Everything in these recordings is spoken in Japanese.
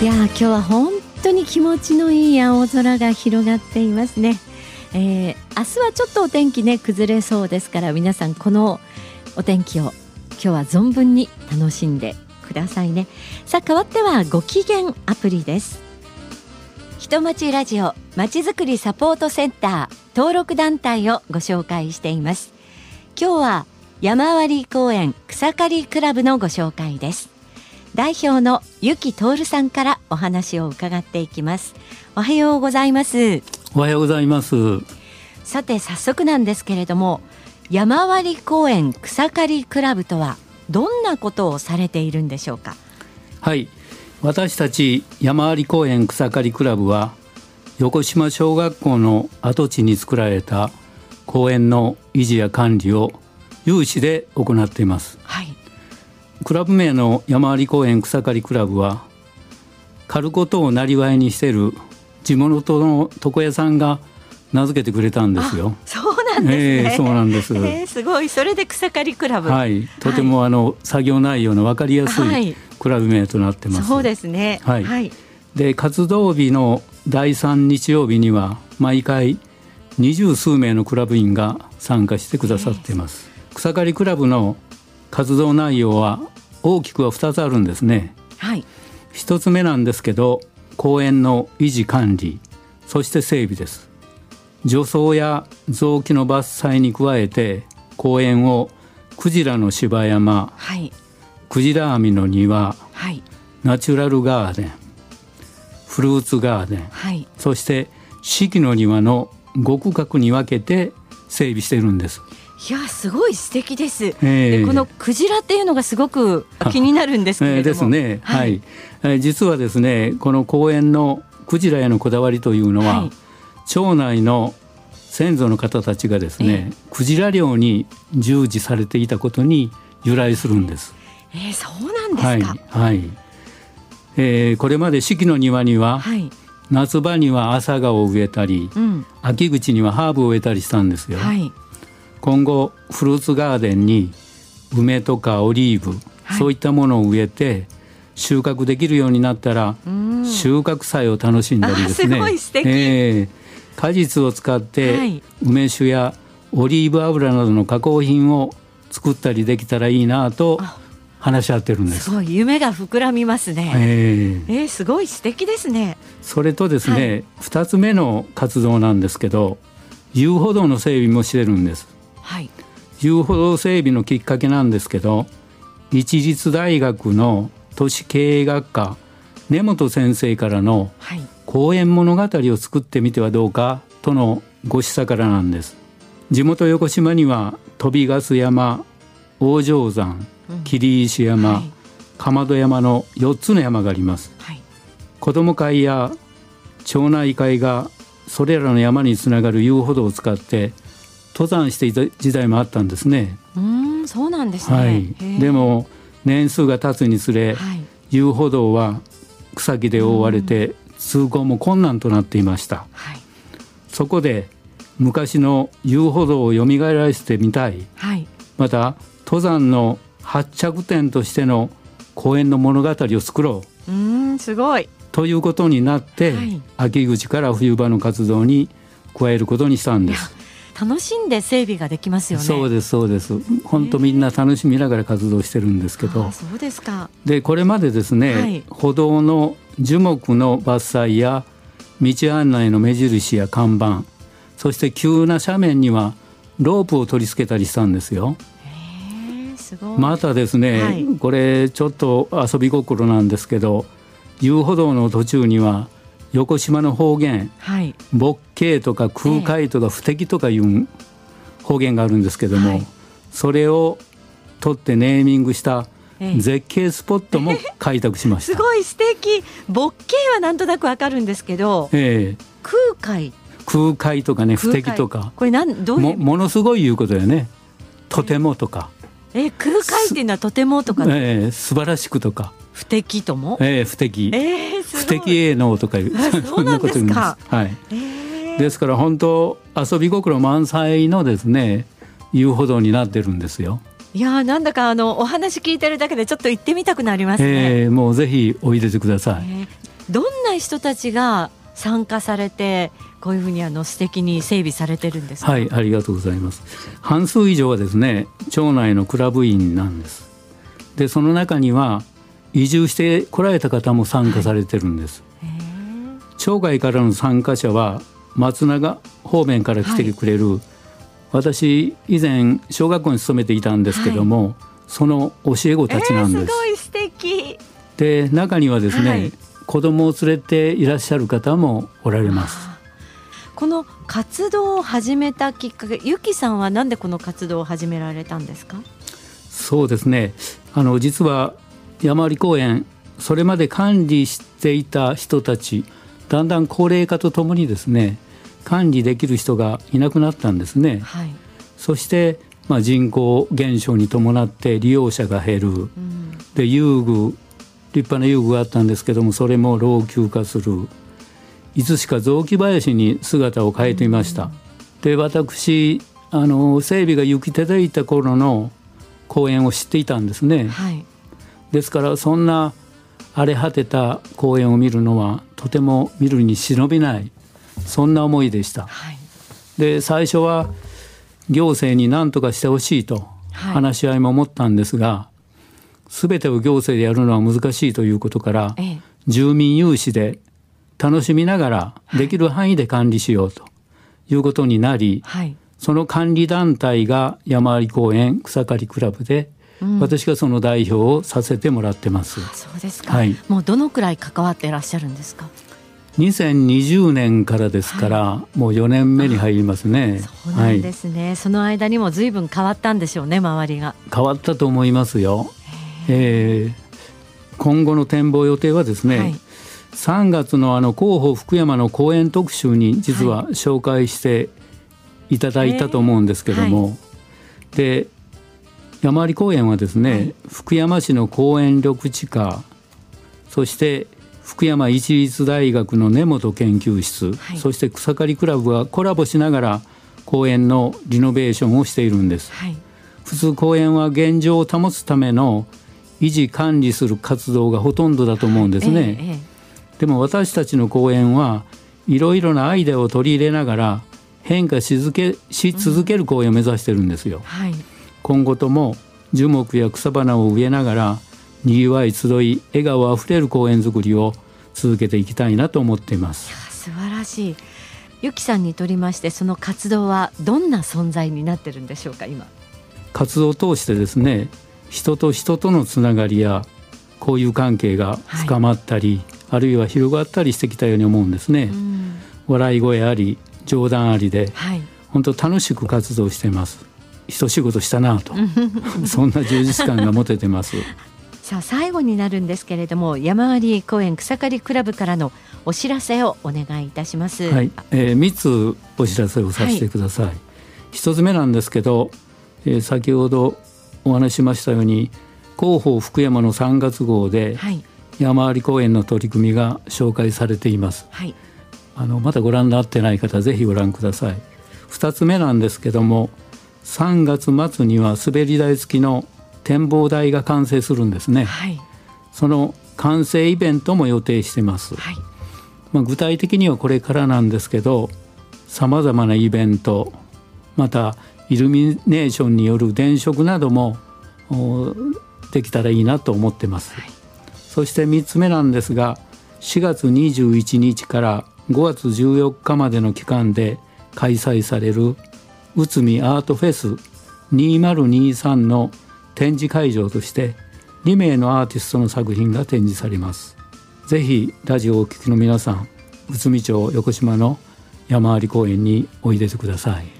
いや今日は本当に気持ちのいい青空が広がっていますね、えー、明日はちょっとお天気ね崩れそうですから皆さんこのお天気を今日は存分に楽しんでくださいね。さあ変わってはご機嫌アプリです。人町ラジオまちづくりサポートセンター登録団体をご紹介しています。今日は山割公園草刈りクラブのご紹介です。代表のゆきとさんからお話を伺っていきます。おはようございます。おはようございます。さて早速なんですけれども山割公園草刈りクラブとはどんなことをされているんでしょうか？はい。私たち山割公園草刈りクラブは横島小学校の跡地に作られた公園の維持や管理を有志で行っています、はい、クラブ名の山あり公園草刈りクラブは刈ることをなりわいにしている地元の床屋さんが名付けてくれたんですよ。そうなんですね。えー、そうなんです。えー、すごい。それで草刈りクラブ。はい。とても、あの作業内容のわかりやすいクラブ名となってます。そうですね。はい。はい、で活動日の第三日曜日には毎回二十数名のクラブ員が参加してくださっています。草刈りクラブの活動内容は大きくは2つあるんですね。はい、1つ目なんですけど公園の維持管理そして整備です。除草や雑木の伐採に加えて公園をクジラの芝山、はい、クジラ網の庭、はい、ナチュラルガーデンフルーツガーデン、はい、そして四季の庭の5区画に分けて整備しているんです。いやすごい素敵です、えー、でこのクジラっていうのがすごく気になるんですけれども、えー、ですね。はい、はい、実はですねこの公園のクジラへのこだわりというのは、はい、町内の先祖の方たちがですね、えー、クジラ漁に従事されていたことに由来するんです。えー、そうなんですか。はい。はい、えー、これまで四季の庭には、はい、夏場には朝顔を植えたり、うん、秋口にはハーブを植えたりしたんですよ。はい、今後フルーツガーデンに梅とかオリーブ、はい、そういったものを植えて収穫できるようになったら収穫祭を楽しんだりですね。すえー、果実を使って梅酒やオリーブ油などの加工品を作ったりできたらいいなと話し合ってるんです。すごい夢が膨らみますね。えー、えー、すごい素敵ですね。それとですね、はい、2つ目の活動なんですけど遊歩道の整備もしてるんです。はい、遊歩道整備のきっかけなんですけど一律大学の都市経営学科根本先生からの公園物語を作ってみてはどうかとのご示唆からなんです。地元横島には飛びガス山大城山霧石山、うんはい、かまど山の4つの山があります、はい、子ども会や町内会がそれらの山につながる遊歩道を使って登山していた時代もあったんですね。うんそうなんですね、はい、でも年数が経つにつれ、はい、遊歩道は草木で覆われて通行も困難となっていました。はい、そこで昔の遊歩道を蘇らせてみたい、はい、また登山の発着点としての公園の物語を作ろう。うんすごい。ということになって、はい、秋口から冬場の活動に加えることにしたんです。楽しんで整備ができますよね。そうですそうです。本当みんな楽しみながら活動してるんですけど。そうですか。でこれまでですね、はい、歩道の樹木の伐採や道案内の目印や看板、そして急な斜面にはロープを取り付けたりしたんですよ。すごいまたですね、はい、これちょっと遊び心なんですけど遊歩道の途中には横島の方言、はい、とか空海とか不敵とかいう方言があるんですけども、はい、それを取ってネーミングした絶景スポットも開拓しました。すごい素敵。ボッケーはなんとなくわかるんですけど、ええ、空海空海とかね不敵とかこれなんどうもものすごいいうことよね。とてもとか。え空海っていうのはとてもとか、ええ、素晴らしくとか。不敵とも？ええ不敵。えー、不敵営農とかいうそんなこと言うんです。はい。えー、ですから本当遊び心満載のですね遊歩道になってるんですよ。いやなんだかあのお話聞いてるだけでちょっと行ってみたくなりますね。えー、もうぜひおいでてください。えー、どんな人たちが参加されてこういうふうにあの素敵に整備されてるんですはいありがとうございます半数以上はですね町内のクラブ員なんですでその中には移住して来られた方も参加されてるんです、はい、町外からの参加者は松永方面から来てくれる、はい、私以前小学校に勤めていたんですけども、はい、その教え子たちなんです、えー、すごい素敵。で中にはですね、子供を連れていらっしゃる方もおられます。この活動を始めたきっかけ、ゆきさんはなんでこの活動を始められたんですか？そうですね。あの実は山あり公園、それまで管理していた人たち、だんだん高齢化とともにですね、管理できる人がいなくなったんですね。はい、そしてまあ人口減少に伴って利用者が減る。うん、で遊具立派な遊具があったんですけどもそれも老朽化するいつしか雑木林に姿を変えていました。で私あの整備が行き届いた頃の公園を知っていたんですね。はい、ですからそんな荒れ果てた公園を見るのはとても見るに忍びないそんな思いでした。はい、で最初は行政に何とかしてほしいと話し合いも思ったんですが、全てを行政でやるのは難しいということから、ええ、住民有志で楽しみながらできる範囲で管理しようということになり、はい、その管理団体が山あり公園草刈りクラブで、うん、私がその代表をさせてもらってます。そうですか、はい、もうどのくらい関わっていらっしゃるんですか？2020年からですから、はい、もう4年目に入りますね。そうなんですね、はい、その間にも随分変わったんでしょうね周りが。変わったと思いますよ。えー、今後の展望予定はですね、はい、3月のあの広報福山の公演特集に実は紹介していただいたと思うんですけども、はい、で山あり公園はですね、はい、福山市の公園緑地課そして福山一律大学の根本研究室、はい、そして草刈りクラブがコラボしながら公園のリノベーションをしているんです。普通公園は現状を保つための維持管理する活動がほとんどだと思うんですね。ええ、でも私たちの公園はいろいろなアイデアを取り入れながら変化し続けし続ける公園を目指してるんですよ。うんはい、今後とも樹木や草花を植えながらにぎわい集い笑顔あふれる公園づくりを続けていきたいなと思っています。素晴らしい。ゆきさんにとりましてその活動はどんな存在になってるんでしょうか今。活動を通してですね人と人とのつながりや交友関係が深まったり、はい、あるいは広がったりしてきたように思うんですね。笑い声あり冗談ありで、はい、本当楽しく活動しています。一仕事したなと。そんな充実感が持ててます。さあ最後になるんですけれども山あり公園草刈りクラブからのお知らせをお願いいたします。はい、えー、三つお知らせをさせてください。はい、一つ目なんですけど、えー、先ほどお話ししましたように広報福山の3月号で、はい、山あり公園の取り組みが紹介されています、はい、あのまだご覧になってない方ぜひご覧ください。2つ目なんですけども3月末には滑り台付きの展望台が完成するんですね、はい、その完成イベントも予定してます、はい、まあ、具体的にはこれからなんですけどさまざまなイベントまたイルミネーションによる電飾などもできたらいいなと思ってます、はい、そして3つ目なんですが4月21日から5月14日までの期間で開催される内海アートフェス2023の展示会場として2名のアーティストの作品が展示されます。ぜひラジオをお聴きの皆さん内海町横島の山あり公園においでてください。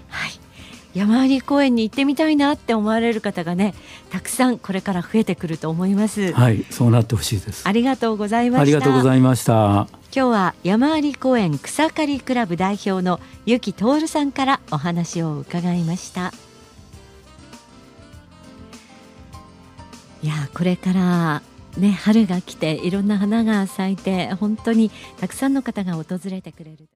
山あり公園に行ってみたいなって思われる方がねたくさんこれから増えてくると思います。はいそうなってほしいです。ありがとうございました。ありがとうございました。今日は山あり公園草刈りクラブ代表のゆきとさんからお話を伺いました。いやこれからね春が来ていろんな花が咲いて本当にたくさんの方が訪れてくれる